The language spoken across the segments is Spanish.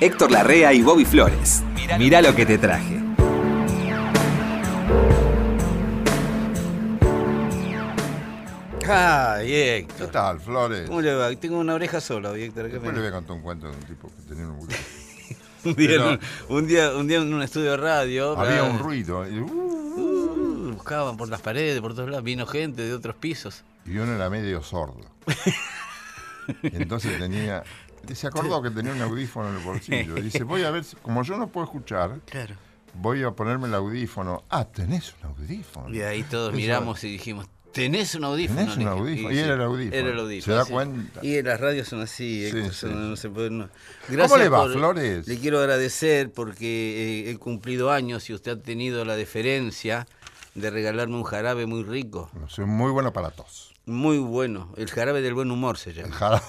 Héctor Larrea y Bobby Flores. Mirá lo que te traje. Ay, ¿Qué Héctor. tal, Flores? ¿Cómo le va? Tengo una oreja sola, Héctor. ¿qué Después me- le voy a contar un cuento de un tipo que tenía un un, día, Pero- en un, un día, un día en un estudio de radio. Había ah, un ruido y, uh, uh, buscaban por las paredes, por todos lados. Vino gente de otros pisos. y uno era medio sordo. Entonces tenía... Se acordó que tenía un audífono en el bolsillo. Dice, voy a ver, si- como yo no puedo escuchar, Claro. voy a ponerme el audífono. Ah, tenés un audífono. Y ahí todos miramos y dijimos, ¿tenés un audífono? Tenés un Y era el audífono. Era el audífono. ¿Se da cuenta? Y las radios son así, Héctor, Sí, son- sí. no se puede- no. ¿Cómo le va, por- Flores? Le quiero agradecer porque eh, he cumplido años y usted ha tenido la deferencia de regalarme un jarabe muy rico, Soy muy bueno para tos. muy bueno. El jarabe del buen humor se El llama. jarabe.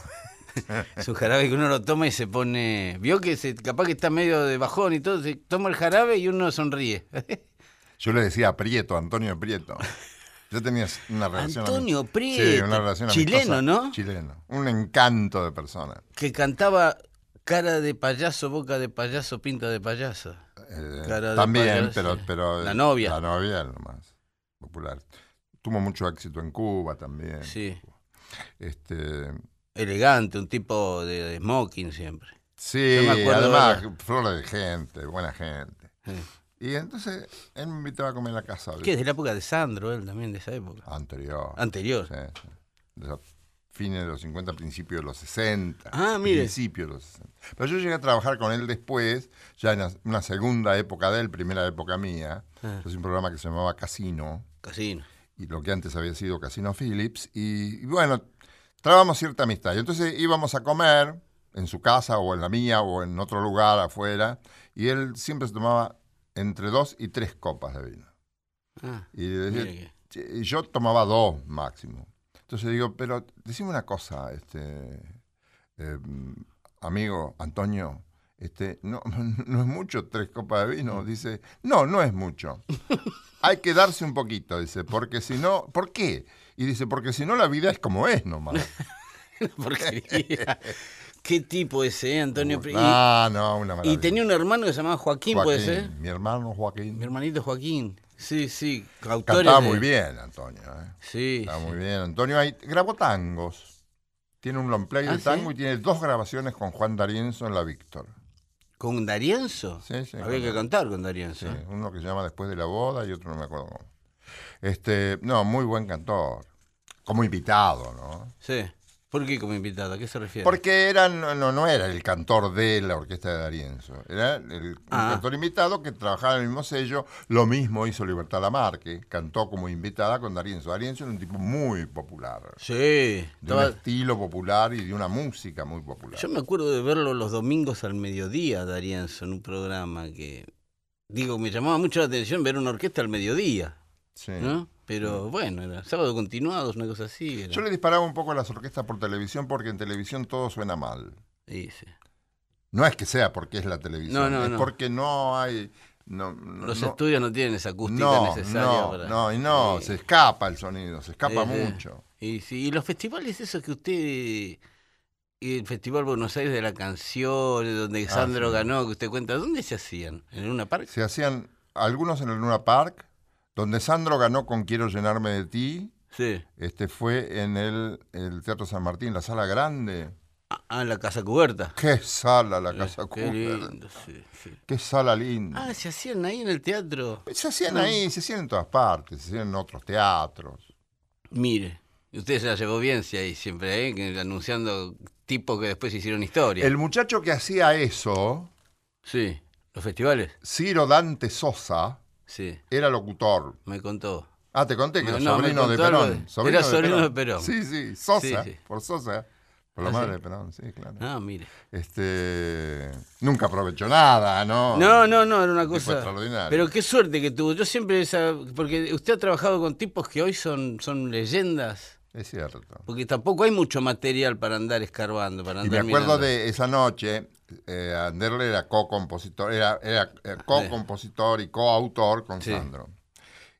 Es un jarabe que uno lo toma y se pone. Vio que se, capaz que está medio de bajón y todo, se toma el jarabe y uno sonríe. Yo le decía Prieto, Antonio Prieto. Yo tenía una relación. Antonio ami- Sí, Prieto, una relación chileno, amistosa. ¿no? Chileno. Un encanto de persona. que cantaba cara de payaso, boca de payaso, pinta de payaso. Eh, Cara de también, payaso. pero, pero. La novia. La novia, lo más popular. Tuvo mucho éxito en Cuba también. Sí. Este, Elegante, un tipo de, de smoking siempre. sí, Yo me acuerdo además, ahora. flores de gente, buena gente. Sí. Y entonces él me invitaba a comer en la casa. Es de la época de Sandro, él también, de esa época. Anterior. Anterior. Sí, sí. De los fines de los 50, principios de los 60. Ah, mire. Principios de los 60. Pero yo llegué a trabajar con él después, ya en una segunda época de él, primera época mía. Ah. Un programa que se llamaba Casino, Casino. y lo que antes había sido Casino Phillips. Y, y bueno, trabamos cierta amistad. Y entonces íbamos a comer en su casa o en la mía o en otro lugar afuera, y él siempre se tomaba entre dos y tres copas de vino. Ah, Y decía, yo tomaba dos máximo. Entonces digo, pero decime una cosa, este eh, amigo Antonio, este, no, no es mucho tres copas de vino. Dice, no, no es mucho. Hay que darse un poquito, dice, porque si no, ¿por qué? Y dice, porque si no la vida es como es nomás. porquería. ¿Qué tipo ese, eh, Antonio? Y- Ah, no, una maravilla. y, tenía un hermano que se llamaba Joaquín, puede ser. Mi hermano Joaquín. Mi hermanito Joaquín. Sí, sí. Cantaba de- muy bien, Antonio. ¿eh? Sí. Está sí. muy bien. Antonio ahí grabó tangos. Tiene un long play ¿Ah, de sí? tango y tiene dos grabaciones con Juan D'Arienzo en la Víctor. ¿Con Darienzo? Sí, sí, Había con- que cantar con Darienzo. Sí, uno que se llama Después de la boda y otro no me acuerdo cómo. Este, no, muy buen cantor. Como invitado, ¿no? Sí. ¿Por qué como invitado? ¿A qué se refiere? Porque era, no, no, era el cantor de la orquesta de D'Arienzo. Era el, Ah. cantor invitado que trabajaba en el mismo sello. Lo mismo hizo Libertad Lamarque. Cantó como invitada con D'Arienzo. D'Arienzo era un tipo muy popular. Sí. De un estilo popular y de una música muy popular. Yo me acuerdo de verlo los domingos al mediodía, Darienzo, en un programa que. Digo, me llamaba mucho la atención ver una orquesta al mediodía, Sí. ¿no? Pero bueno, era sábado continuados, una cosa así. era. Yo le disparaba un poco a las orquestas por televisión porque en televisión todo suena mal. Sí, sí. No es que sea porque es la televisión, No, no, es porque no hay... No, no, Los no- estudios no tienen esa acústica necesaria no, para. no, y no, Sí. se escapa el sonido, se escapa Sí, sí. mucho. Y, sí, y los festivales, esos que usted. y El Festival Buenos Aires de la Canción, donde Ah, Sandro ganó, que usted cuenta, ¿dónde se hacían? ¿En una parque? Se hacían algunos en el Luna Park, donde Sandro ganó con Quiero llenarme de ti, Sí. este fue en el, el Teatro San Martín, la sala grande. Ah, en la Casa Cubierta. ¡Qué sala la Casa Qué Cubierta! lindo, sí, sí. ¡Qué sala linda! Ah, se hacían ahí en el teatro. Se hacían ahí, se hacían en todas partes, se hacían en otros teatros. Mire, usted se la llevó bien, sí, ahí siempre, ¿eh? anunciando tipos que después hicieron historia. El muchacho que hacía eso, Sí, los festivales. Ciro Dante Sosa, Sí, era locutor. me contó. Ah, te conté que No, era no, sobrino de Perón. de- era sobrino de Perón. Sí, sí, Sosa, Sí, sí. por Sosa, por la Ah, madre de Perón, sí, claro. Ah, mire. Este, nunca aprovechó nada, ¿no? No, no, no, era una cosa. extraordinario. Pero qué suerte que tuvo. Yo siempre esa. Porque usted ha trabajado con tipos que hoy son, son leyendas. Es cierto. Porque tampoco hay mucho material para andar escarbando, para Y andar me acuerdo mirando. de esa noche, eh, Anderle era co-compositor, era, era eh, co-compositor y coautor con Sí. Sandro.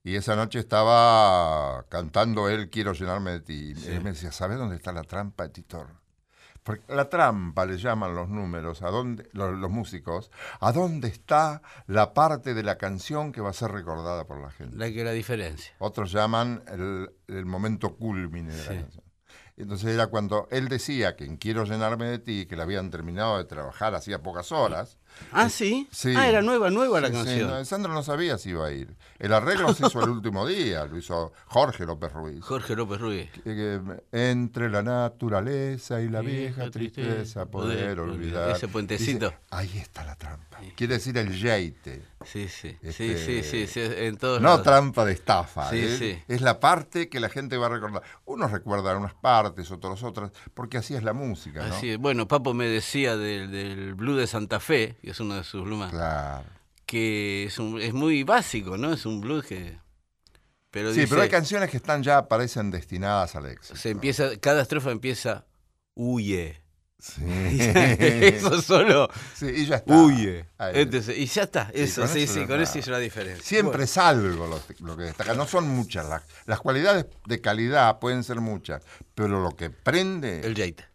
Y esa noche estaba cantando él Quiero llenarme de ti. Y él me decía, ¿sabes dónde está la trampa de Titor? Porque la trampa le llaman los números, a dónde, los, los músicos, a dónde está la parte de la canción que va a ser recordada por la gente. La que la diferencia. Otros llaman el, el momento culmine de la canción. Entonces era cuando él decía que en Quiero llenarme de ti, que la habían terminado de trabajar hacía pocas horas. Ah, sí. Sí. Ah, era nueva, nueva la Sí, sí, canción. no, Sandro no sabía si iba a ir. El arreglo se hizo el último día, lo hizo Jorge López Ruiz. Jorge López Ruiz. Eh, entre la naturaleza y la Vieja vieja tristeza, tristeza, poder poder olvidar. Ese puentecito. Dice, ahí está la trampa. Quiere decir el yeite. Sí, sí. Sí, Este, sí, sí, sí, En todos No lados. trampa de estafa. Sí, ¿eh? sí. Es la parte que la gente va a recordar. Unos recuerdan unas partes, otros otras, porque así es la música, ¿no? Así es. Bueno, Papo me decía del, del Blue de Santa Fe, que es uno de sus blues más, Claro. que es, un- es muy básico, ¿no? Es un blues que... Pero Sí, dice, pero hay canciones que están ya parecen destinadas al éxito. se empieza, cada estrofa empieza, huye. Sí. eso solo, Sí, y ya está. huye. Entonces, y ya está, eso, con sí, eso sí, con eso hizo la diferencia. Siempre Bueno, es algo lo, lo que destaca. No son muchas. Las, las cualidades de calidad pueden ser muchas, pero lo que prende el Jate,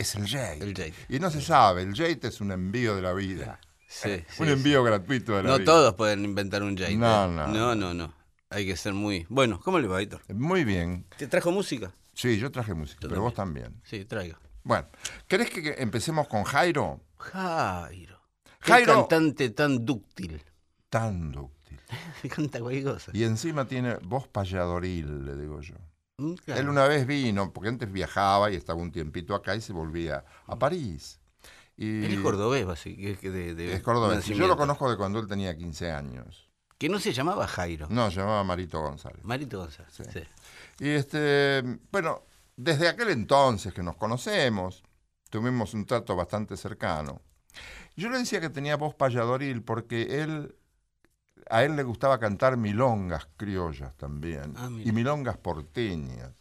es el jate. el Jate. Y no se sabe, el jate es un envío de la vida. Sí, sí, un sí. envío gratuito de la No vida. todos pueden inventar un Jate. No, ¿eh? no. No, no, no. Hay que ser muy... Bueno, ¿cómo le va, Héctor? Muy bien. ¿Te trajo música? Sí, yo traje música, Yo pero vos también. Sí, traiga. Bueno, ¿querés que empecemos con Jairo? Jairo. Qué Jairo- cantante tan dúctil. Tan dúctil. Canta cualquier cosa. Y encima tiene voz payadoril, le digo yo. Mm, claro. Él una vez vino, porque antes viajaba y estaba un tiempito acá y se volvía a París. Y Él es cordobés, así que es que de, de Es cordobés. Yo lo conozco de cuando él tenía 15 años. Que no se llamaba Jairo. No, se llamaba Marito González. Marito González. Sí. sí. Y este, bueno, desde aquel entonces que nos conocemos, tuvimos un trato bastante cercano. Yo le decía que tenía voz payadoril porque él, a él le gustaba cantar milongas criollas también. Ah, y milongas porteñas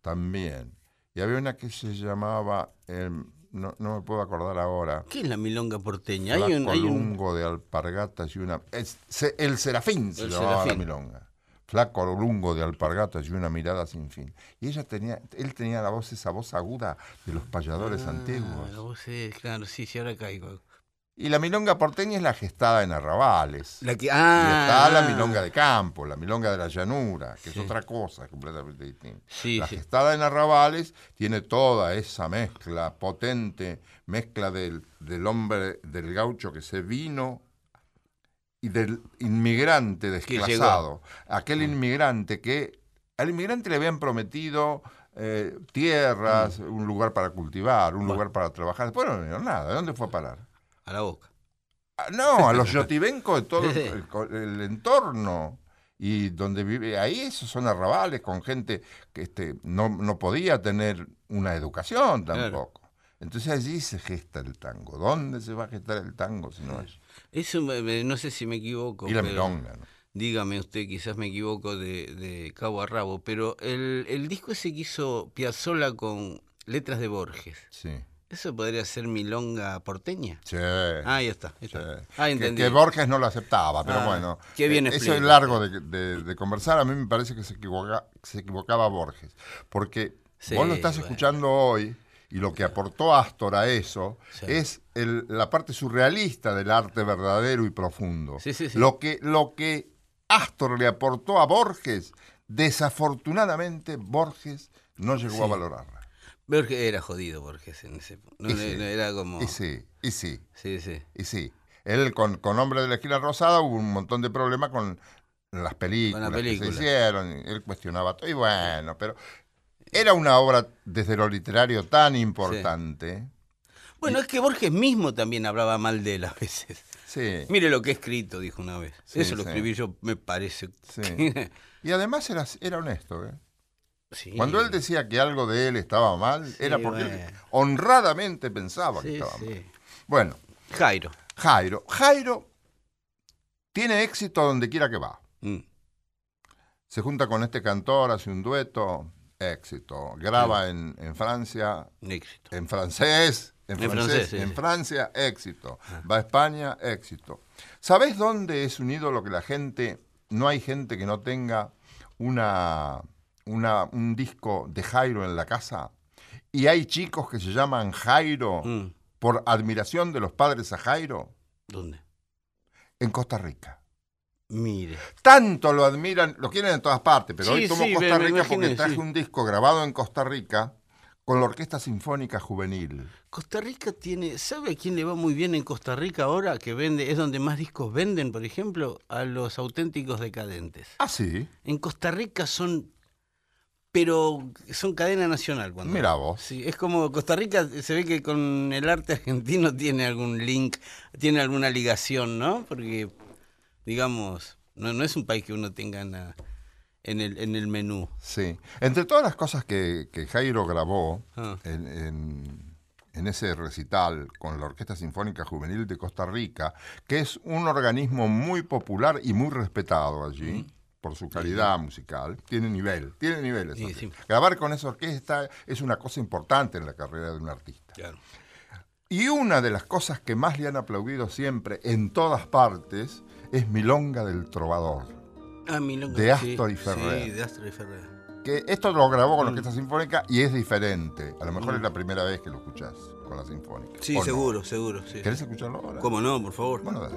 también. Y había una que se llamaba, eh, no, no me puedo acordar ahora. ¿Qué es la milonga porteña? Hay un, Flaco hay un... de alpargatas y una... es- se- el serafín se El llamaba la milonga. Flaco lungo de alpargatas y una mirada sin fin. Y ella tenía, él tenía la voz, esa voz aguda de los payadores Ah, antiguos. la voz es- claro, sí, sí, ahora caigo. Y la milonga porteña es la gestada en arrabales. La que, y ah, está la ah. milonga de campo, la milonga de la llanura, que Sí. es otra cosa completamente distinta. Sí, la sí. gestada en arrabales tiene toda esa mezcla potente, mezcla del, del hombre, del gaucho que se vino y del inmigrante desplazado. Aquel Mm. inmigrante que al inmigrante le habían prometido eh, tierras, un lugar para cultivar, un Mm. Bueno. lugar para trabajar. Después no le dieron nada. ¿De dónde fue a parar? A la boca. Ah, No, a los yotibencos de todo el, el entorno. Y donde vive, ahí esos son arrabales con gente que este, no, no podía tener una educación Claro. tampoco. Entonces allí se gesta el tango. ¿Dónde se va a gestar el tango si no es? Eso me- no sé si me equivoco. Y la milonga, ¿no? Dígame usted, quizás me equivoco de, de cabo a rabo, pero el, el disco ese que hizo Piazzolla con letras de Borges, Sí. ¿Eso podría ser milonga porteña? Sí. Ah, ahí está. ahí sí. está. Ah, entendí. que Borges no lo aceptaba, pero Ah, bueno. qué bien eh, Eso es largo de, de- de conversar. A mí me parece que se, equivoca, se equivocaba Borges. Porque Sí, vos lo estás bueno. escuchando hoy y lo que aportó Astor a eso Sí. es el- la parte surrealista del arte verdadero y profundo. Lo, que, lo que Astor le aportó a Borges, desafortunadamente Borges no llegó a valorarla. Borges era jodido, Borges, en ese no, no- era como... Y sí, y sí. Sí, sí. Y sí, él con, con Hombre de la Esquina Rosada hubo un montón de problemas con las películas, que película. se hicieron, él cuestionaba todo, y bueno, pero era una obra desde lo literario tan importante. Bueno, es que Borges mismo también hablaba mal de él a veces. Sí, Mire lo que he escrito, dijo una vez. Sí, Eso lo escribí yo, me parece. sí. Y además era, era honesto. ¿eh? Sí. Cuando él decía que algo de él estaba mal, Sí, era porque él honradamente pensaba que estaba mal. Bueno, Jairo. Jairo. Jairo tiene éxito donde quiera que va. Mm. Se junta con este cantor, hace un dueto, éxito. Graba en, en Francia, Éxito. en francés, en, En francés, en. Francia, éxito. Va a España, éxito. ¿Sabés dónde es un ídolo que la gente, no hay gente que no tenga una, una, un disco de Jairo en la casa? y hay chicos que se llaman Jairo Mm, por admiración de los padres a Jairo ¿Dónde? en Costa Rica. Mire. Tanto lo admiran, lo quieren en todas partes, pero Sí, hoy tomo sí, Costa Rica porque traje sí. un disco grabado en Costa Rica con la Orquesta Sinfónica Juvenil. Costa Rica tiene, ¿sabe a quién le va muy bien en Costa Rica ahora? Que vende, es donde más discos venden, por ejemplo, a los auténticos decadentes. Ah, sí. En Costa Rica son, pero son cadena nacional. Cuando Mira vos. Sí, es como Costa Rica se ve que con el arte argentino tiene algún link, tiene alguna ligación, ¿no? Porque, digamos, no, no es un país que uno tenga en, el, en el menú. Sí. Entre todas las cosas que, que Jairo grabó Ah. en, en- en ese recital con la Orquesta Sinfónica Juvenil de Costa Rica, que es un organismo muy popular y muy respetado allí. Por su calidad musical, tiene nivel, tiene niveles. Sí, sí. Grabar con esa orquesta es una cosa importante en la carrera de un artista. Claro. Y una de las cosas que más le han aplaudido siempre en todas partes es Milonga del Trovador. Ah, Milonga, De sí, Astor y Ferrer. Sí, de Astor y Ferrer. Que esto lo grabó Mm. con la Orquesta Sinfónica y es diferente. A lo mejor es la primera vez que lo escuchás con la Sinfónica. Sí, ¿O no? seguro, seguro. Sí. ¿Querés escucharlo ahora? ¿Cómo no, por favor? Bueno, dale.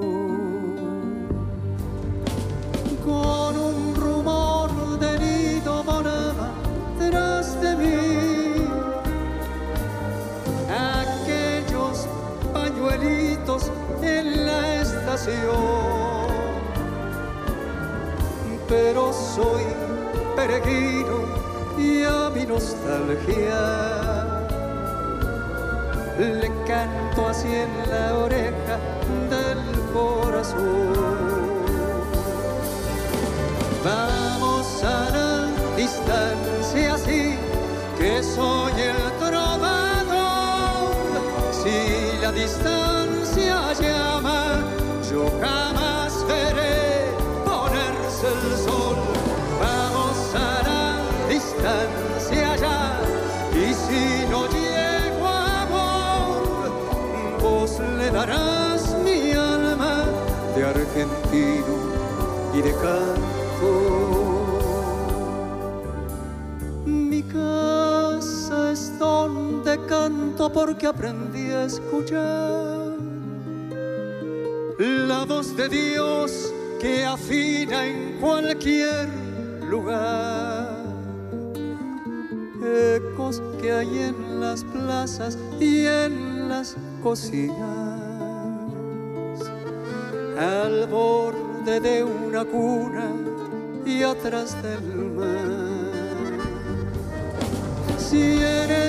con un rumor de nido volaba tras de mí aquellos pañuelitos en la estación pero soy peregrino y a mi nostalgia le canto así en la oreja del corazón. Vamos a la distancia así que soy el trovador. Si la distancia llama, yo jamás veré ponerse el sol. Vamos a la distancia ya y si no llego amor, vos le darás mi alma de argentino y de canto. Porque aprendí a escuchar la voz de Dios que afina en cualquier lugar. Ecos que hay en las plazas y en las cocinas al borde de una cuna y atrás del mar. Si eres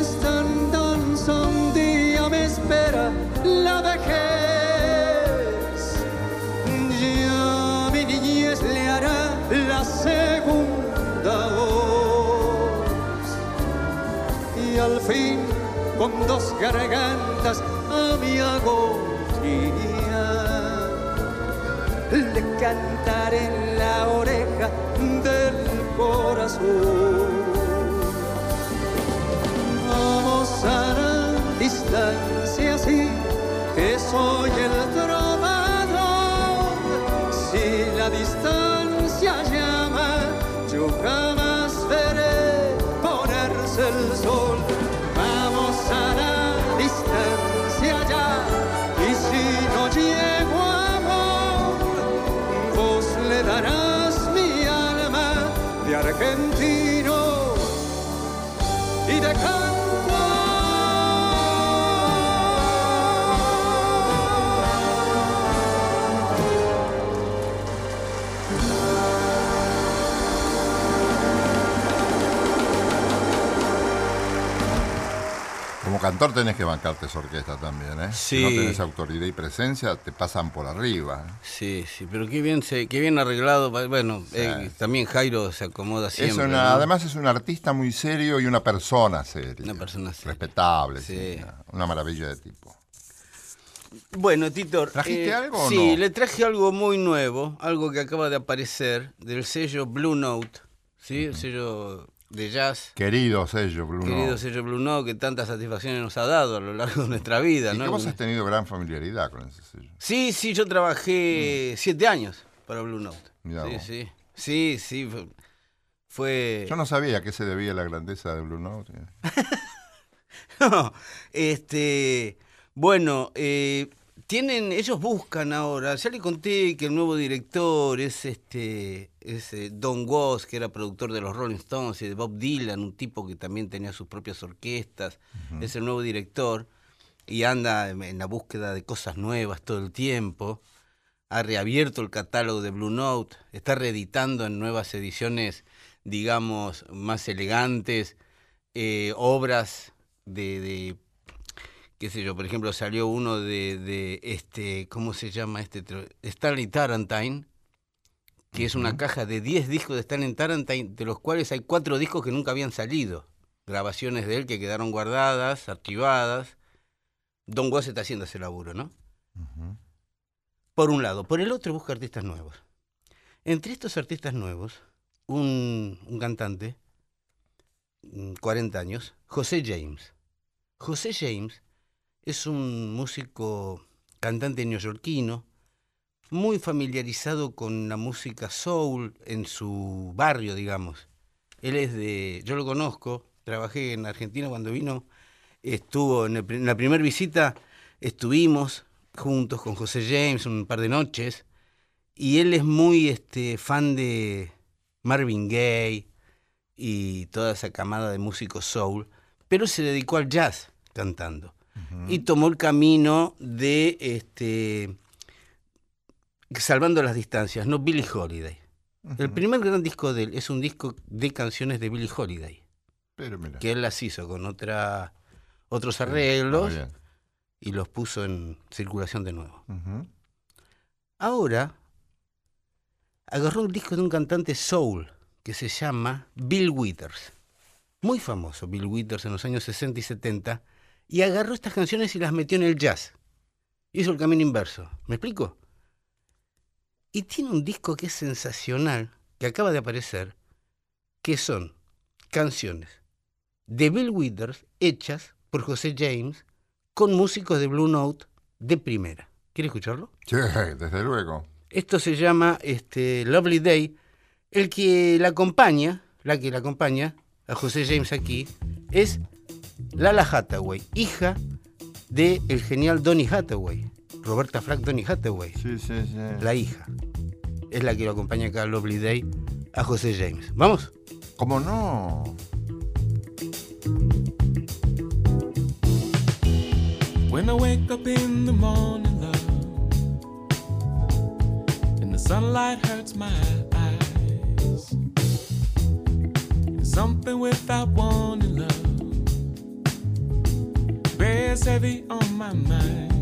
al fin, con dos gargantas a mi agonía le cantaré en la oreja del corazón. Vamos a la distancia así que soy el trovador. Si la distancia llama, yo de cantor tenés que bancarte esa orquesta también, ¿eh? Si no Sí. tenés autoridad y presencia, te pasan por arriba. ¿eh? Sí, sí, pero qué bien, se, qué bien arreglado. Bueno, eh, también Jairo se acomoda Es siempre. una- ¿no? Además es un artista muy serio y una persona seria. Una persona seria. Respetable, Sí. sí, una, maravilla de tipo. Bueno, Titor. ¿Trajiste algo o Sí, no? le traje algo muy nuevo, algo que acaba de aparecer del sello Blue Note, ¿sí? El sello de jazz. Querido sello, Bruno. Querido sello Blue Note que tantas satisfacciones nos ha dado a lo largo de nuestra vida, y ¿no? que vos has tenido gran familiaridad con ese sello. Sí, sí, yo trabajé siete años para Blue Note. Mm. Mirá sí, vos. sí, sí, sí, fue- fue... Yo no sabía a qué se debía la grandeza de Blue Note. No, este, bueno, eh, tienen, ellos buscan ahora, ya le conté que el nuevo director es este, es eh, Don Was, que era productor de los Rolling Stones y de Bob Dylan, un tipo que también tenía sus propias orquestas, es el nuevo director y anda en la búsqueda de cosas nuevas todo el tiempo. Ha reabierto el catálogo de Blue Note, está reeditando en nuevas ediciones, digamos, más elegantes, eh, obras de, de, qué sé yo, por ejemplo, salió uno de, de este, ¿cómo se llama este? Stanley Tarantine, que es una caja de 10 discos de Stanley Tarantine, de los cuales hay cuatro discos que nunca habían salido. Grabaciones de él que quedaron guardadas, archivadas. Don Was está haciendo ese laburo, ¿no? Por un lado. Por el otro busca artistas nuevos. Entre estos artistas nuevos, un, un cantante, mm, 40 años, José James. José James es un músico, cantante neoyorquino, muy familiarizado con la música soul en su barrio, digamos. Él es de, yo lo conozco, trabajé en Argentina cuando vino, estuvo en, el pri- en la primera visita, estuvimos juntos con José James un par de noches, y él es muy este, fan de Marvin Gaye y toda esa camada de músicos soul, pero se dedicó al jazz cantando. Y tomó el camino de este salvando las distancias, no Billie Holiday. El primer gran disco de él es un disco de canciones de Billie Holiday, Pero mira. que él las hizo con otra, otros arreglos y los puso en circulación de nuevo. Ahora agarró un disco de un cantante soul que se llama Bill Withers. Muy famoso Bill Withers en los años 60 y 70. Y agarró estas canciones y las metió en el jazz. Hizo el camino inverso. ¿Me explico? Y tiene un disco que es sensacional, que acaba de aparecer, que son canciones de Bill Withers hechas por José James con músicos de Blue Note de primera. ¿Quiere escucharlo? Sí, desde luego. Esto se llama este, Lovely Day. El que la acompaña, la que la acompaña a José James aquí, es Lala Hathaway, hija del el genial Donny Hathaway, Roberta Flack Donny Hathaway, Sí, sí, sí. la hija. Es la que lo acompaña acá a Lovely Day a José James. ¿Vamos? ¿Cómo no? When I wake up in the morning, love, and the sunlight hurts my eyes, something without warning, love, bears heavy on my mind.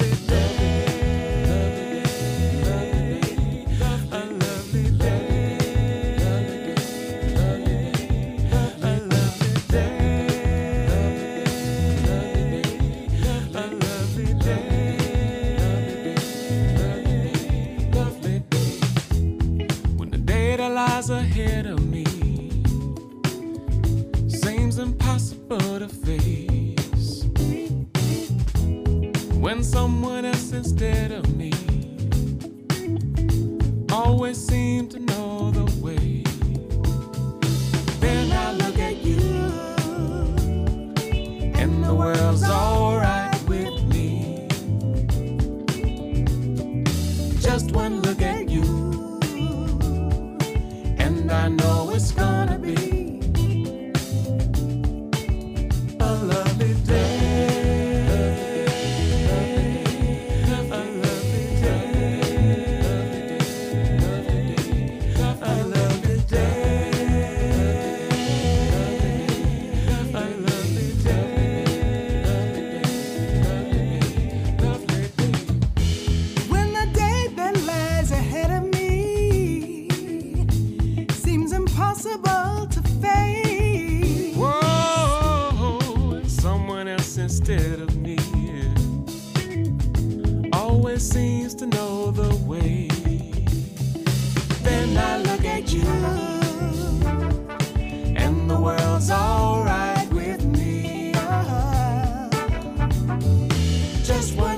Just one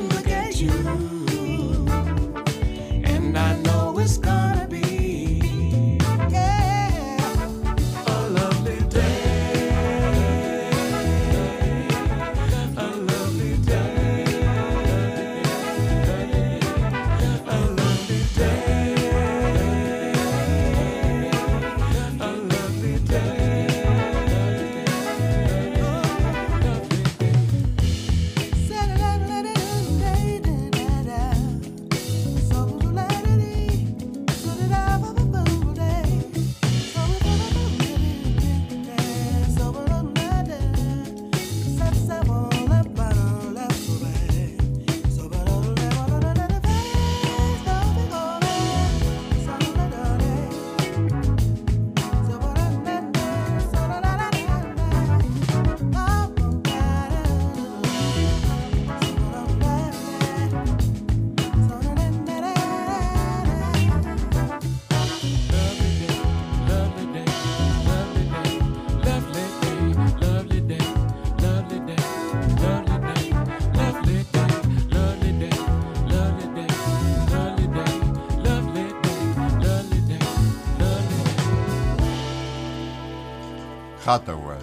Hathaway.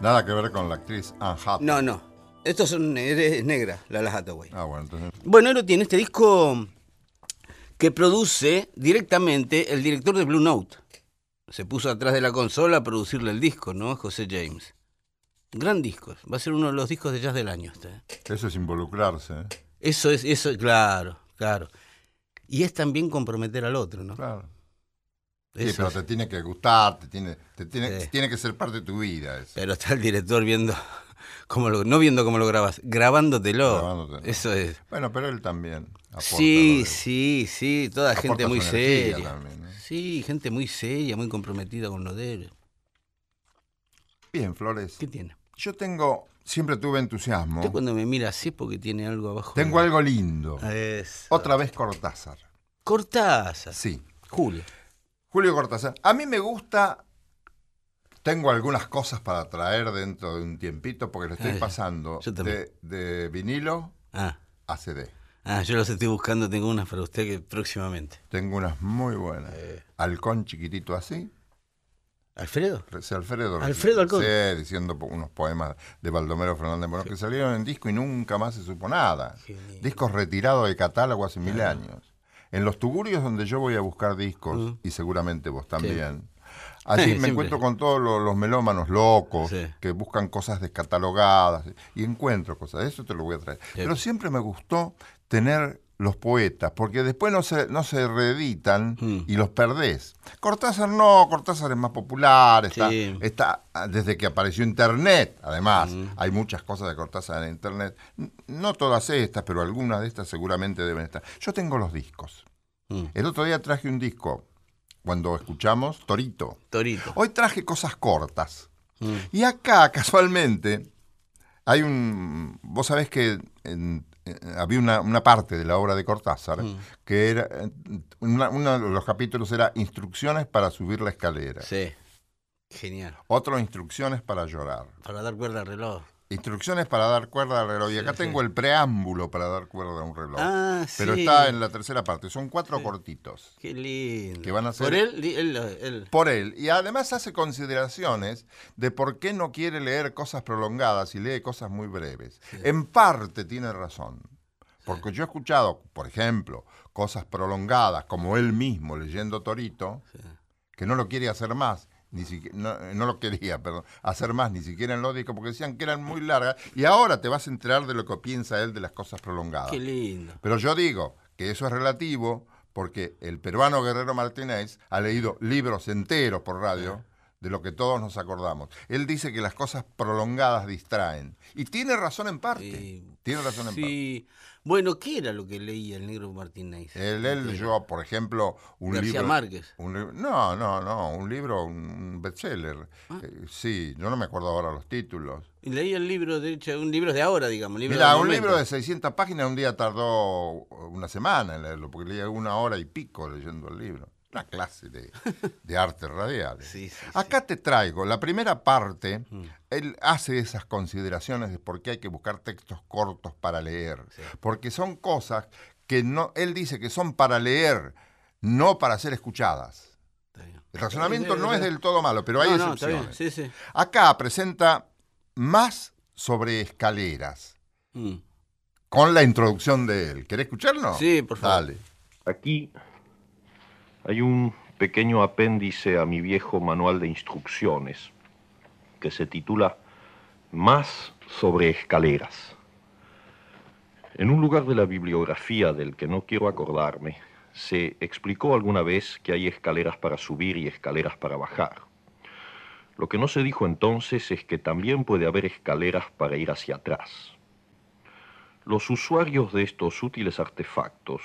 Nada que ver con la actriz Anne Hathaway. No, no. Estos son es negra, la La Hathaway. Ah, bueno, entonces. Bueno, Ero tiene este disco que produce directamente el director de Blue Note. Se puso atrás de la consola a producirle el disco, ¿no? José James. Gran disco. Va a ser uno de los discos de jazz del año. Este. ¿eh? Eso es involucrarse. ¿eh? Eso es, eso, claro, claro. Y es también comprometer al otro, ¿no? Claro. Sí, pero te tiene que gustar, te tiene, te tiene, Sí. tiene que ser parte de tu vida. eso. Pero está el director viendo cómo lo, no viendo cómo lo grabas, grabándotelo. Grabándotelo. Eso es. Bueno, pero él también. aporta Sí, de- sí, sí, toda gente muy seria. Sí, gente muy seria, muy comprometida con lo de él. Bien, Flores. ¿Qué tiene? Yo tengo, siempre tuve entusiasmo. Usted cuando me mira así porque tiene algo abajo. Tengo algo lindo. Otra vez Cortázar. Cortázar. Sí. Julio. Julio Cortázar. A mí me gusta. Tengo algunas cosas para traer dentro de un tiempito porque le estoy pasando de, de vinilo Ah, a CD. ah, yo los estoy buscando, tengo unas para usted que próximamente. Tengo unas muy buenas. Eh. Halcón chiquitito así. ¿Alfredo? Sí, Alfredo. Alfredo Halcón. Sí, diciendo unos poemas de Baldomero Fernández Morón que salieron en disco y nunca más se supo nada. Discos retirados de catálogo hace mil años. En los tugurios donde yo voy a buscar discos, Mm. y seguramente vos también, allí me Siempre. encuentro con todos los, los melómanos locos Sí. que buscan cosas descatalogadas y encuentro cosas. Eso te lo voy a traer. Pero siempre me gustó tener los poetas, porque después no se, no se reeditan Mm. y los perdés. Cortázar no, Cortázar es más popular, está, Sí. está ah, desde que apareció Internet, además, Mm. hay muchas cosas de Cortázar en Internet. No todas estas, pero algunas de estas seguramente deben estar. Yo tengo los discos. Mm. El otro día traje un disco, cuando escuchamos Torito. Torito. Hoy traje cosas cortas. Y acá, casualmente, hay un... Vos sabés que en- había una, una parte de la obra de Cortázar Mm. que era... eh, una- uno de los capítulos era instrucciones para subir la escalera. Sí. Genial. Otro, instrucciones para llorar. Para dar cuerda al reloj. Instrucciones para dar cuerda al reloj. Y acá Sí, tengo sí. el preámbulo para dar cuerda a un reloj. Ah, Pero sí. está en la tercera parte. Son cuatro cortitos. Qué lindo. Que van a ser- Por él, di- él, él- por él. Y además hace consideraciones de por qué no quiere leer cosas prolongadas y lee cosas muy breves. En parte tiene razón. Porque yo he escuchado, por ejemplo, cosas prolongadas, como él mismo leyendo Torito, que no lo quiere hacer más. Ni siquiera, no, no lo quería, perdón, hacer más, ni siquiera en los discos, porque decían que eran muy largas. Y ahora te vas a enterar de lo que piensa él de las cosas prolongadas. Qué lindo. Pero yo digo que eso es relativo porque el peruano Guerrero Martínez ha leído libros enteros por radio de lo que todos nos acordamos. Él dice que las cosas prolongadas distraen. Y tiene razón en parte. Tiene razón en parte. Bueno, ¿qué era lo que leía el negro Martínez? Él, él leyó, por ejemplo, un García libro. Márquez. un no, no, no, un libro, un bestseller. Ah. Eh, sí, yo no me acuerdo ahora los títulos. Y leía el libro, de hecho, un libro de ahora, digamos. Libro Mira, un libro de 600 páginas un día tardó una semana en leerlo, porque leía una hora y pico leyendo el libro. Una clase de, de arte radial. Sí, sí, sí. Acá te traigo, la primera parte, él hace esas consideraciones de por qué hay que buscar textos cortos para leer, porque son cosas que no, él dice que son para leer, no para ser escuchadas. El razonamiento no es del todo malo, pero hay No, no, excepciones. bien. Sí, sí. Acá presenta más sobre escaleras, Mm. con la introducción de él. ¿Querés escucharlo? Sí, por favor. Dale. Aquí hay un pequeño apéndice a mi viejo manual de instrucciones que se titula Más sobre escaleras. En un lugar de la bibliografía del que no quiero acordarme, se explicó alguna vez que hay escaleras para subir y escaleras para bajar. Lo que no se dijo entonces es que también puede haber escaleras para ir hacia atrás. Los usuarios de estos útiles artefactos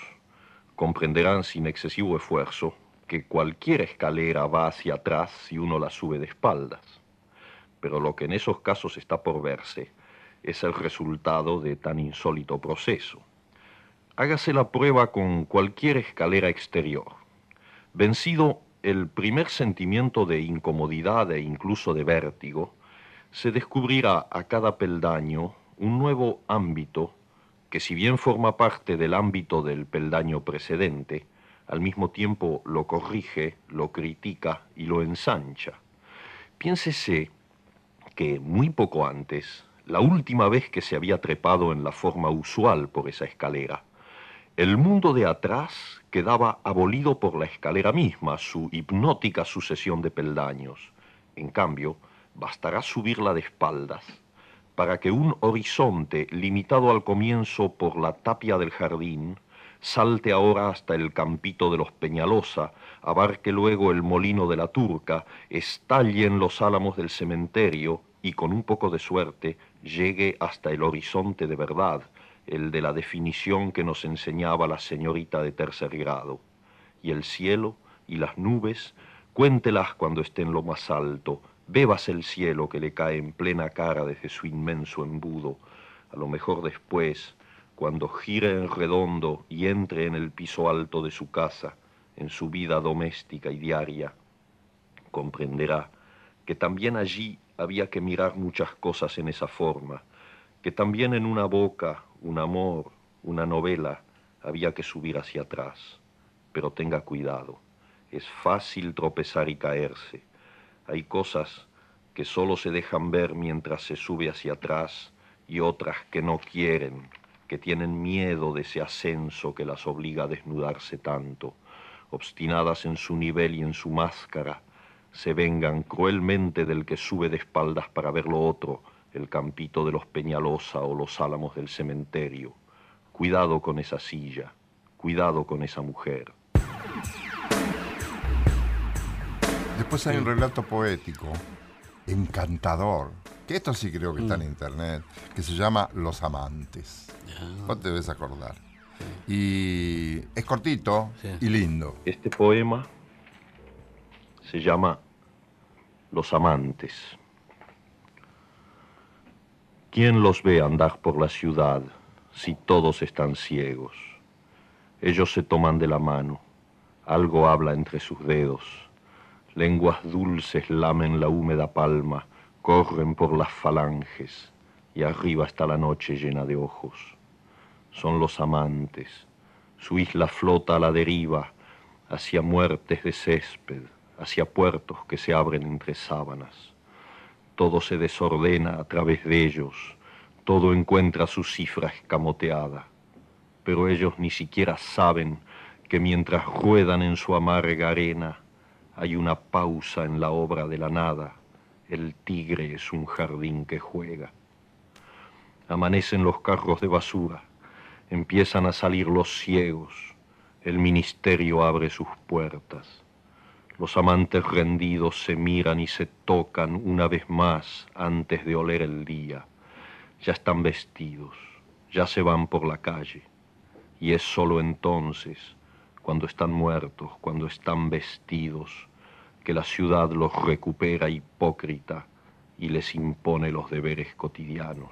comprenderán sin excesivo esfuerzo que cualquier escalera va hacia atrás si uno la sube de espaldas. Pero lo que en esos casos está por verse es el resultado de tan insólito proceso. Hágase la prueba con cualquier escalera exterior. Vencido el primer sentimiento de incomodidad e incluso de vértigo, se descubrirá a cada peldaño un nuevo ámbito que si bien forma parte del ámbito del peldaño precedente, al mismo tiempo lo corrige, lo critica y lo ensancha. Piénsese que muy poco antes, la última vez que se había trepado en la forma usual por esa escalera, el mundo de atrás quedaba abolido por la escalera misma, su hipnótica sucesión de peldaños. En cambio, bastará subirla de espaldas para que un horizonte limitado al comienzo por la tapia del jardín salte ahora hasta el campito de los Peñalosa, abarque luego el molino de la Turca, estalle en los álamos del cementerio y con un poco de suerte llegue hasta el horizonte de verdad, el de la definición que nos enseñaba la señorita de tercer grado. Y el cielo y las nubes, cuéntelas cuando esté en lo más alto, bebas el cielo que le cae en plena cara desde su inmenso embudo, a lo mejor después, cuando gire en redondo y entre en el piso alto de su casa, en su vida doméstica y diaria, comprenderá que también allí había que mirar muchas cosas en esa forma, que también en una boca, un amor, una novela, había que subir hacia atrás. Pero tenga cuidado, es fácil tropezar y caerse. Hay cosas que solo se dejan ver mientras se sube hacia atrás y otras que no quieren, que tienen miedo de ese ascenso que las obliga a desnudarse tanto, obstinadas en su nivel y en su máscara, se vengan cruelmente del que sube de espaldas para ver lo otro, el campito de los Peñalosa o los álamos del cementerio. Cuidado con esa silla, cuidado con esa mujer. Después hay un relato poético, encantador, que esto sí creo que está Mm. en internet, que se llama Los Amantes. Vos te debes acordar. Y es cortito Sí. y lindo. Este poema se llama Los amantes. ¿Quién los ve andar por la ciudad si todos están ciegos? Ellos se toman de la mano, algo habla entre sus dedos, lenguas dulces lamen la húmeda palma, corren por las falanges y arriba está la noche llena de ojos. Son los amantes, su isla flota a la deriva, hacia muertes de césped, hacia puertos que se abren entre sábanas. Todo se desordena a través de ellos, todo encuentra su cifra escamoteada, pero ellos ni siquiera saben que mientras ruedan en su amarga arena, hay una pausa en la obra de la nada, el tigre es un jardín que juega. Amanecen los carros de basura, empiezan a salir los ciegos, el ministerio abre sus puertas. Los amantes rendidos se miran y se tocan una vez más antes de oler el día. Ya están vestidos, ya se van por la calle. Y es sólo entonces, cuando están muertos, cuando están vestidos, que la ciudad los recupera hipócrita y les impone los deberes cotidianos.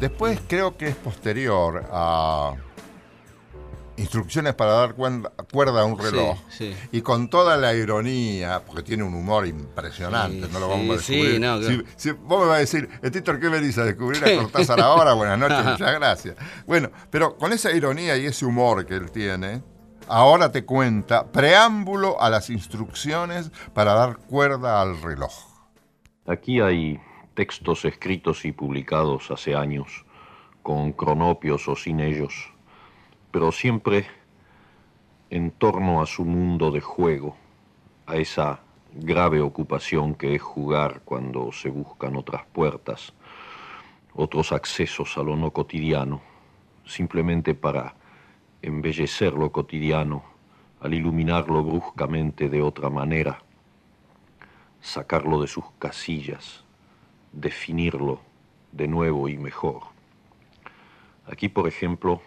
Después creo que es posterior a instrucciones para dar cuerda, cuerda a un reloj. sí. Y con toda la ironía, porque tiene un humor impresionante, Sí, no lo sí, vamos a sí, descubrir. no, claro. si, si vos me vas a decir, Tito, ¿qué venís a descubrir a Cortázar ahora? Buenas noches, muchas gracias. Bueno, pero con esa ironía y ese humor que él tiene, ahora te cuenta preámbulo a las instrucciones para dar cuerda al reloj. Aquí hay textos escritos y publicados hace años, con cronopios o sin ellos, pero siempre en torno a su mundo de juego, a esa grave ocupación que es jugar cuando se buscan otras puertas, otros accesos a lo no cotidiano, simplemente para embellecer lo cotidiano, al iluminarlo bruscamente de otra manera, sacarlo de sus casillas, definirlo de nuevo y mejor. Aquí, por ejemplo,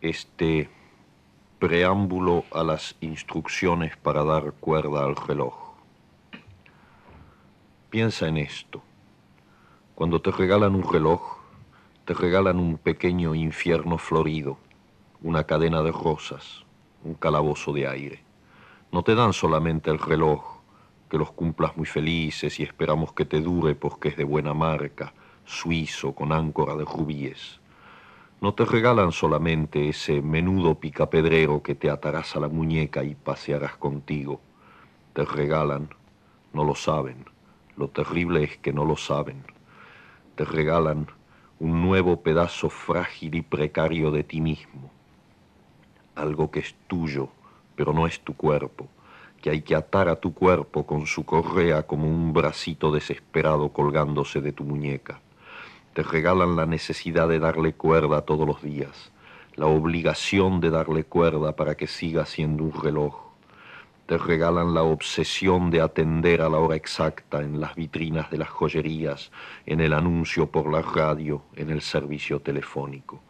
este preámbulo a las instrucciones para dar cuerda al reloj. Piensa en esto. Cuando te regalan un reloj, te regalan un pequeño infierno florido, una cadena de rosas, un calabozo de aire. No te dan solamente el reloj, que los cumplas muy felices y esperamos que te dure porque es de buena marca, suizo con áncora de rubíes. No te regalan solamente ese menudo picapedrero que te atarás a la muñeca y pasearás contigo. Te regalan, no lo saben, lo terrible es que no lo saben. Te regalan un nuevo pedazo frágil y precario de ti mismo. Algo que es tuyo, pero no es tu cuerpo, que hay que atar a tu cuerpo con su correa como un bracito desesperado colgándose de tu muñeca te regalan la necesidad de darle cuerda todos los días, la obligación de darle cuerda para que siga siendo un reloj. Te regalan la obsesión de atender a la hora exacta en las vitrinas de las joyerías, en el anuncio por la radio, en el servicio telefónico.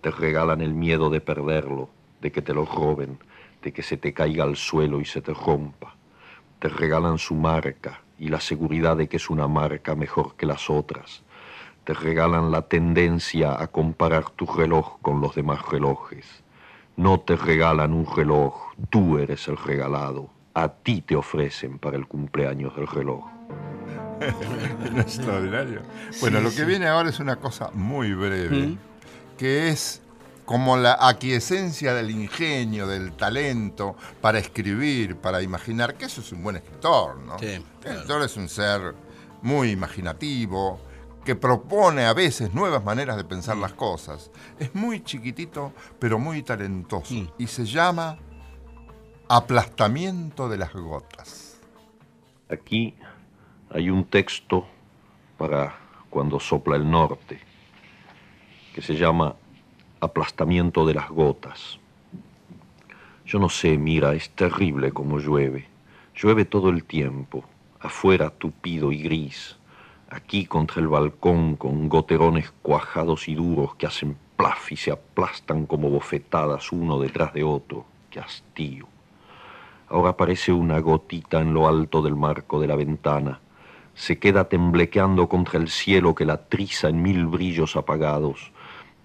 Te regalan el miedo de perderlo, de que te lo roben, de que se te caiga al suelo y se te rompa. Te regalan su marca y la seguridad de que es una marca mejor que las otras te regalan la tendencia a comparar tu reloj con los demás relojes. No te regalan un reloj, tú eres el regalado. A ti te ofrecen para el cumpleaños del reloj. Extraordinario. Bueno, lo que viene ahora es una cosa muy breve, que es como la aquiescencia del ingenio, del talento para escribir, para imaginar, que eso es un buen escritor, ¿no? Sí, El escritor es un ser muy imaginativo, que propone a veces nuevas maneras de pensar las cosas. Es muy chiquitito, pero muy talentoso. Mm. Y se llama Aplastamiento de las gotas. Aquí hay un texto para cuando sopla el norte, que se llama Aplastamiento de las gotas. Yo no sé, mira, es terrible como llueve. Llueve todo el tiempo, afuera tupido y gris, aquí contra el balcón con goterones cuajados y duros que hacen plaf y se aplastan como bofetadas uno detrás de otro. ¡Qué hastío! Ahora aparece una gotita en lo alto del marco de la ventana. Se queda temblequeando contra el cielo que la triza en mil brillos apagados.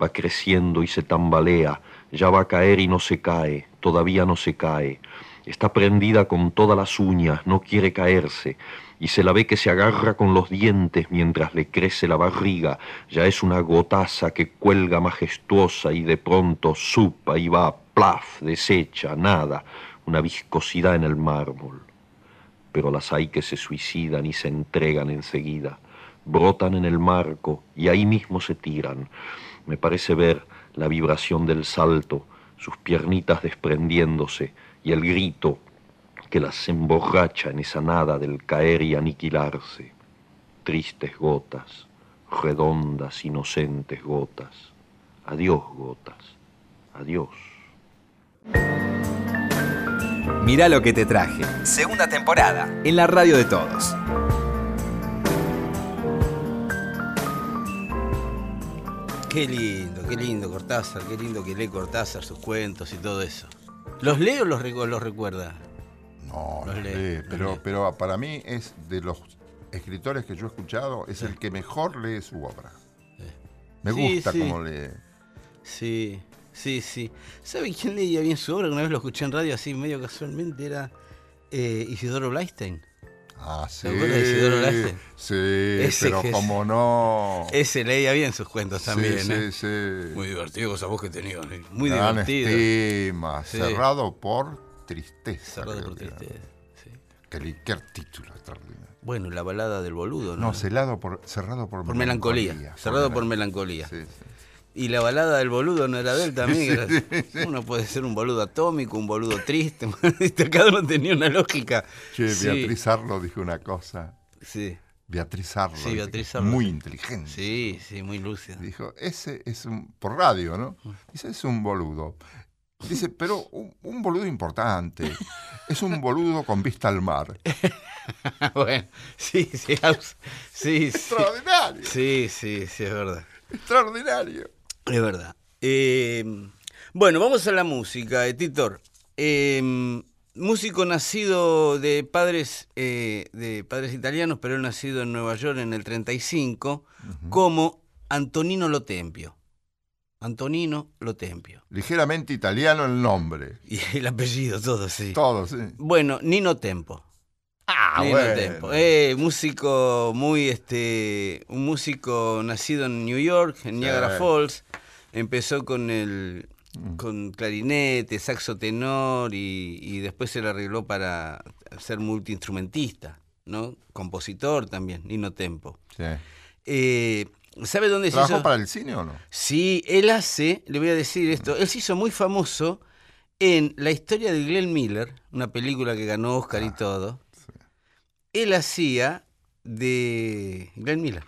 Va creciendo y se tambalea. Ya va a caer y no se cae. Todavía no se cae. Está prendida con todas las uñas. No quiere caerse. Y se la ve que se agarra con los dientes mientras le crece la barriga. Ya es una gotaza que cuelga majestuosa y de pronto supa y va, plaf, desecha, nada una viscosidad en el mármol. Pero las hay que se suicidan y se entregan enseguida, brotan en el marco y ahí mismo se tiran. Me parece ver la vibración del salto, sus piernitas desprendiéndose y el grito que las emborracha en esa nada del caer y aniquilarse. Tristes gotas, redondas, inocentes gotas. Adiós, gotas. Adiós. Mirá lo que te traje. Segunda temporada. En la radio de todos. Qué lindo, qué lindo Cortázar, qué lindo que lee Cortázar sus cuentos y todo eso. ¿Los lee o los, recu- los recuerda? No, Los lee, lee, los pero, lee. pero para mí es de los escritores que yo he escuchado, es el que mejor lee su obra. Me gusta sí. cómo lee. Sí, sí, sí. ¿Sabe quién leía bien su obra? Una vez lo escuché en radio así medio casualmente, era eh, Isidoro Blaisten. Ah, sí. Isidoro Laje? Sí, Ese pero como no. Ese leía bien sus cuentos también, sí, ¿eh? sí, sí. Muy divertido esa voz que tenía, ¿eh? muy Gran divertido. estima, Sí. cerrado por tristeza. Cerrado por tristeza. sí. Qué, qué título extraordinario. Bueno, la balada del boludo, ¿no? No, celado por, cerrado por, por melancolía. Cerrado por melancolía. Sí, sí. Y la balada del boludo no era de él también. Uno puede ser un boludo atómico, un boludo triste. Cada uno tenía una lógica. Che, Beatriz Arlo dijo una cosa. Sí, Beatriz Arlo. Sí, Beatriz Arlo, Muy inteligente. sí, sí, muy lúcida. Dijo, ese es un. Por radio, ¿no? Dice, es un boludo. Dice, pero un, un boludo importante. Es un boludo con vista al mar. bueno, sí, sí, sí, sí. Extraordinario. Sí, sí, sí, es verdad. Extraordinario. Es verdad. Eh, bueno, vamos a la música, eh, Titor. Eh, músico nacido de padres, eh, de padres italianos, pero él nacido en Nueva York en el 35, como Antonino Lotempio. Antonino Lotempio. Ligeramente italiano el nombre. Y el apellido, todo, sí. Todo, sí. Bueno, Nino Tempo. Ah, Nino bueno. Tempo. Eh, músico muy, este, un músico nacido en New York, en Niagara Sí. Falls. Empezó con el, Mm. con clarinete, saxo tenor y, y después se le arregló para ser multiinstrumentista, ¿no? Compositor también, Nino Tempo. Sí. Eh, ¿Sabe dónde se ¿Trabajó hizo? para el cine o no? Sí, él hace, le voy a decir esto, él se hizo muy famoso en La historia de Glenn Miller, una película que ganó Oscar y Ah, todo. Él hacía de Glenn Miller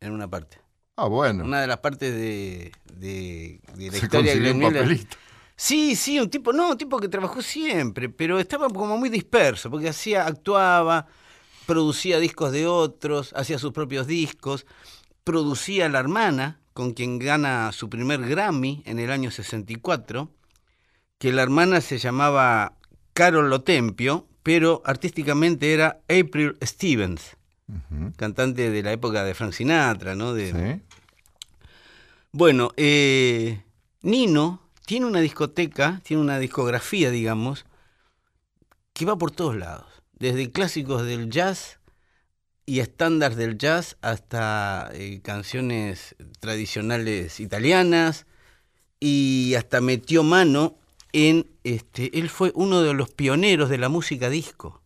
en una parte. Ah, bueno. Una de las partes de, de- de la Se historia de Glenn Miller. Sí, sí, un tipo, no, un tipo que trabajó siempre, pero estaba como muy disperso, porque hacía, actuaba, producía discos de otros, hacía sus propios discos, producía a la hermana, con quien gana su primer Grammy en el año 64, que la hermana se llamaba Carol Lotempio, pero artísticamente era April Stevens, Cantante de la época de Frank Sinatra, ¿no? De, Sí. bueno, eh, Nino tiene una discoteca, tiene una discografía, digamos, que va por todos lados. Desde clásicos del jazz y estándares del jazz hasta eh, canciones tradicionales italianas y hasta metió mano en este él fue uno de los pioneros de la música disco.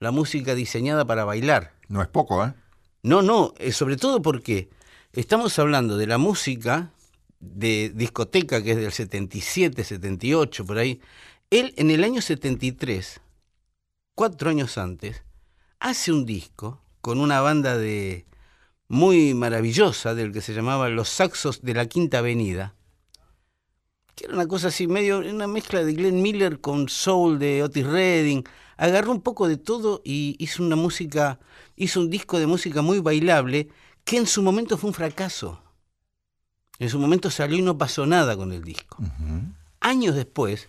La música diseñada para bailar. No es poco, ¿eh? No, no, eh, sobre todo porque estamos hablando de la música de discoteca que es del 77, 78, por ahí. Él en el año 73, cuatro años antes, hace un disco con una banda de muy maravillosa del que se llamaba Los Saxos de la Quinta Avenida, que era una cosa así, medio, una mezcla de Glenn Miller con soul de Otis Redding. Agarró un poco de todo y hizo una música, hizo un disco de música muy bailable que en su momento fue un fracaso. En su momento salió y no pasó nada con el disco. Años después,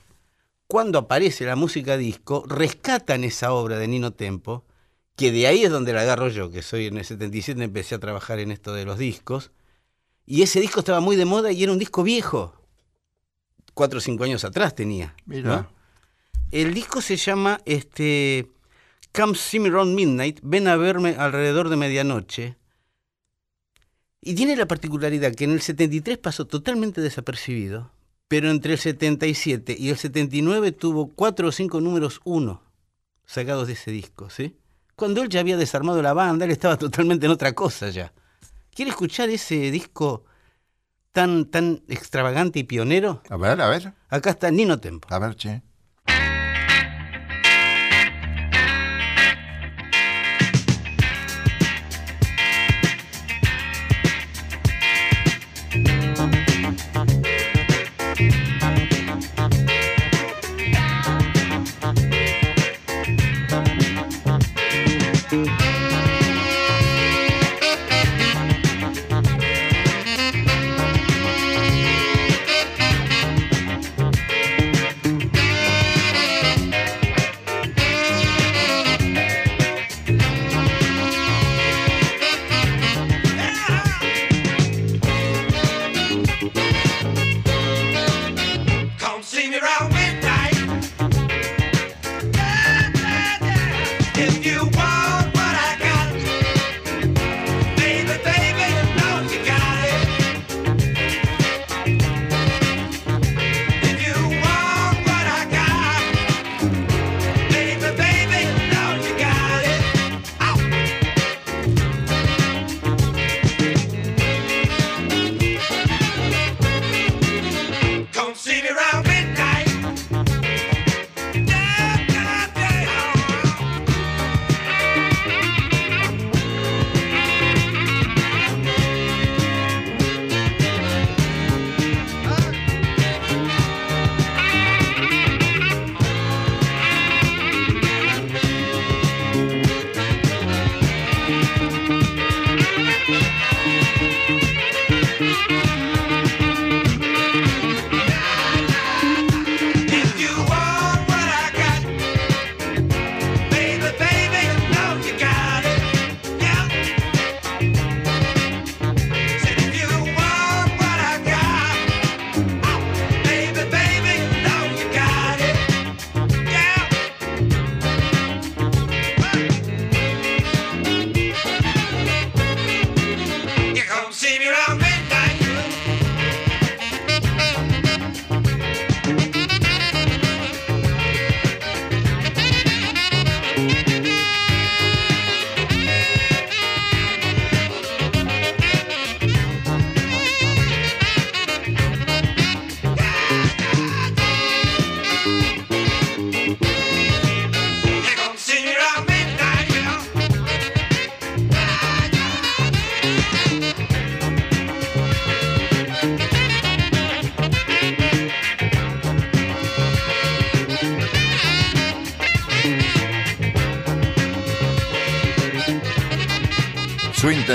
cuando aparece la música disco, rescatan esa obra de Nino Tempo, que de ahí es donde la agarro yo, que soy en el 77 empecé a trabajar en esto de los discos, y ese disco estaba muy de moda y era un disco viejo. Cuatro o cinco años atrás tenía. Mira. ¿no? El disco se llama este, Come See Me Round Midnight, ven a verme alrededor de medianoche. Y tiene la particularidad que en el 73 pasó totalmente desapercibido, pero entre el 77 y el 79 tuvo cuatro o cinco números uno sacados de ese disco, ¿sí? Cuando él ya había desarmado la banda, él estaba totalmente en otra cosa ya. ¿Quiere escuchar ese disco tan, tan extravagante y pionero? A ver, a ver. Acá está Nino Tempo. A ver, che.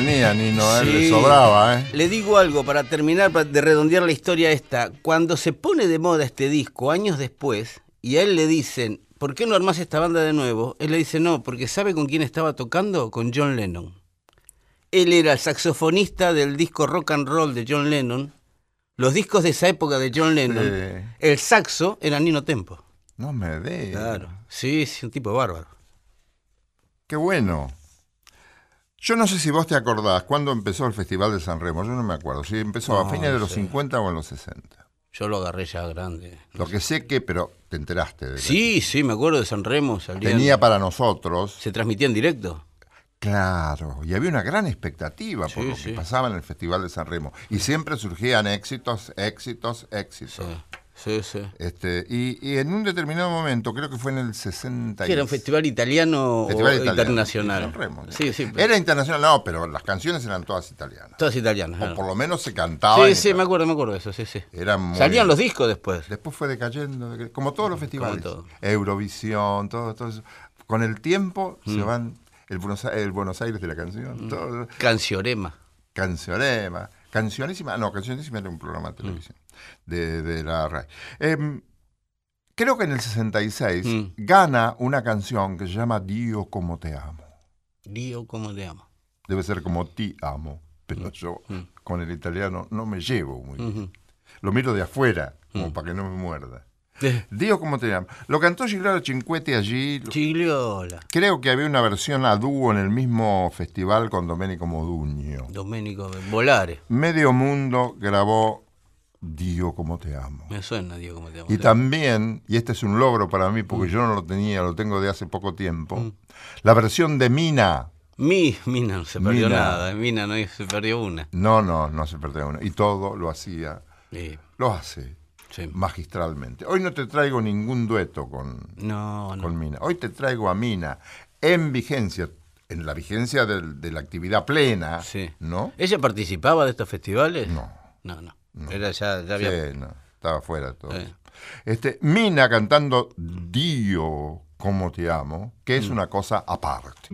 Tenía Nino, él le sobraba, ¿eh? Le digo algo para terminar, para- de redondear la historia esta. Cuando se pone de moda este disco, años después, y a él le dicen, ¿por qué no armás esta banda de nuevo? Él le dice, no, porque ¿sabe con quién estaba tocando? Con John Lennon. Él era el saxofonista del disco rock and roll de John Lennon. Los discos de esa época de John Lennon, Sí. el saxo era Nino Tempo. No me de. Claro. Sí, sí, un tipo bárbaro. Qué bueno. Yo no sé si vos te acordás cuándo empezó el Festival de San Remo. Yo no me acuerdo. Si empezó a fines de los sí. 50 o en los 60. Yo lo agarré ya grande. Lo que sé que, pero te enteraste de que Sí, sí, me acuerdo de San Remo. salían- tenía para nosotros. Se transmitía en directo. Claro, y había una gran expectativa por Sí, lo que sí. pasaba en el Festival de San Remo. Y siempre surgían éxitos, éxitos, éxitos. Sí, sí, sí. Este, y, y en un determinado momento, creo que fue en el 60. Que era un festival italiano Festival o italiano, internacional. Sí, sí. pero Era internacional, no, pero las canciones eran todas italianas. Todas italianas. O claro. por lo menos se cantaban. Sí, sí, me acuerdo, me acuerdo de eso, sí, sí. Muy- Salían los discos después. Después fue decayendo, deca- como todos los festivales. todo. Eurovisión, todo, todo eso. Con el tiempo Mm. se van el Buenos, A- el Buenos Aires de la canción, todo, Canciorema. Cancionema, Cancionísima, no, Cancionísima era un programa Mm. de televisión de, de la RAI. Em, creo que en el 66 Mm. gana una canción que se llama Dio como te amo. Dio, ¿cómo te amo? Debe ser como ti amo, pero yo con el italiano no me llevo muy bien. Mm. Lo miro de afuera, como Mm. para que no me muerda. Dio como te amo. Lo cantó Gigliola Cinquetti allí. Gigliola. Creo que había una versión a dúo en el mismo festival con Domenico Modugno. Domenico Volare. Medio Mundo grabó Dio como te amo. Me suena, Dio, ¿cómo te amo? Y también, y este es un logro para mí porque yo no lo tenía, lo tengo de hace poco tiempo, la versión de Mina. Mi, Mina no se perdió Mina. nada. Mina no se perdió una. No, no, no se perdió una. Y todo lo hacía, Sí, lo hace sí. magistralmente. Hoy no te traigo ningún dueto con, No, no. con Mina. Hoy te traigo a Mina en vigencia, en la vigencia del- de la actividad plena, Sí. ¿no? ¿Ella participaba de estos festivales? No. No, no. Era ya, ya había. Sí, no, estaba fuera todo. Eso. Este, Mina cantando Dio, como te amo, que Mm. es una cosa aparte.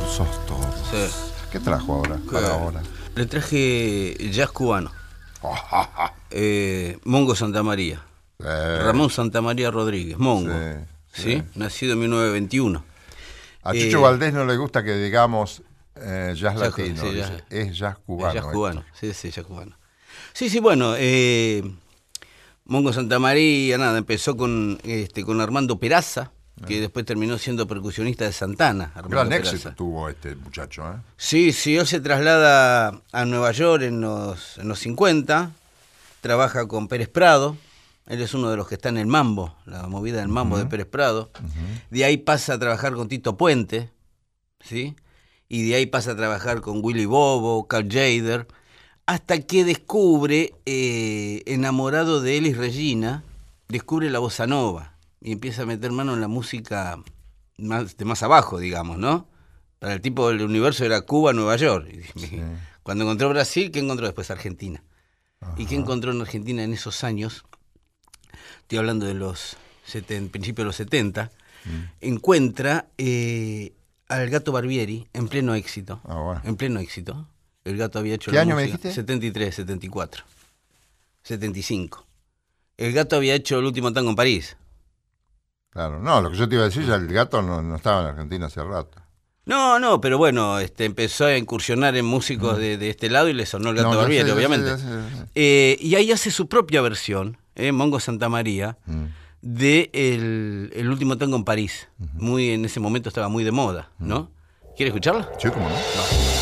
Todos. Sí. ¿Qué trajo ahora? ¿Qué? Para ahora. Le traje jazz cubano. Eh, Mongo Santamaría. Eh, Ramón Santamaría Rodríguez, Mongo. Sí, Sí, nacido en 1921. A eh, Valdés no le gusta que digamos eh, jazz Jazz- latino, sí, dice, jazz. es jazz cubano. Es jazz esto. cubano, sí, sí, jazz cubano. Sí, sí, bueno, Mongo Santamaría, nada, empezó con, este, con Armando Peraza, que después terminó siendo percusionista de Santana. Gran éxito tuvo este muchacho, ¿eh? Sí, sí, él se traslada a Nueva York en los, en los 50, trabaja con Pérez Prado, él es uno de los que está en el Mambo, la movida del Mambo de Pérez Prado. De ahí pasa a trabajar con Tito Puente, ¿sí? Y de ahí pasa a trabajar con Willy Bobo, Carl Jader, hasta que descubre, eh, enamorado de Elis Regina, descubre la bossa nova y empieza a meter mano en la música más, de más abajo, digamos, ¿no? Para el tipo del universo era Cuba, Nueva York. Cuando encontró Brasil, ¿qué encontró después? Argentina. ¿Y qué encontró en Argentina en esos años? Estoy hablando de los principios de los 70. Mm. Encuentra eh, al gato Barbieri en pleno éxito. Ah, bueno. En pleno éxito. El gato había hecho ¿Qué la año me música- dijiste? 73, 74. 75. El gato había hecho el último tango en París. Claro, no, lo que yo te iba a decir, ya el gato no, no estaba en Argentina hace rato. No, no, pero bueno, este, empezó a incursionar en músicos de, de este lado y le sonó el gato Mm. No, Barbieri, obviamente. ya sé, ya sé. Eh, y ahí hace su propia versión, eh, Mongo Santa María, Mm. de el, el último tango en París. Muy en ese momento estaba muy de moda, ¿no? ¿Quiere escucharla? Sí, cómo no.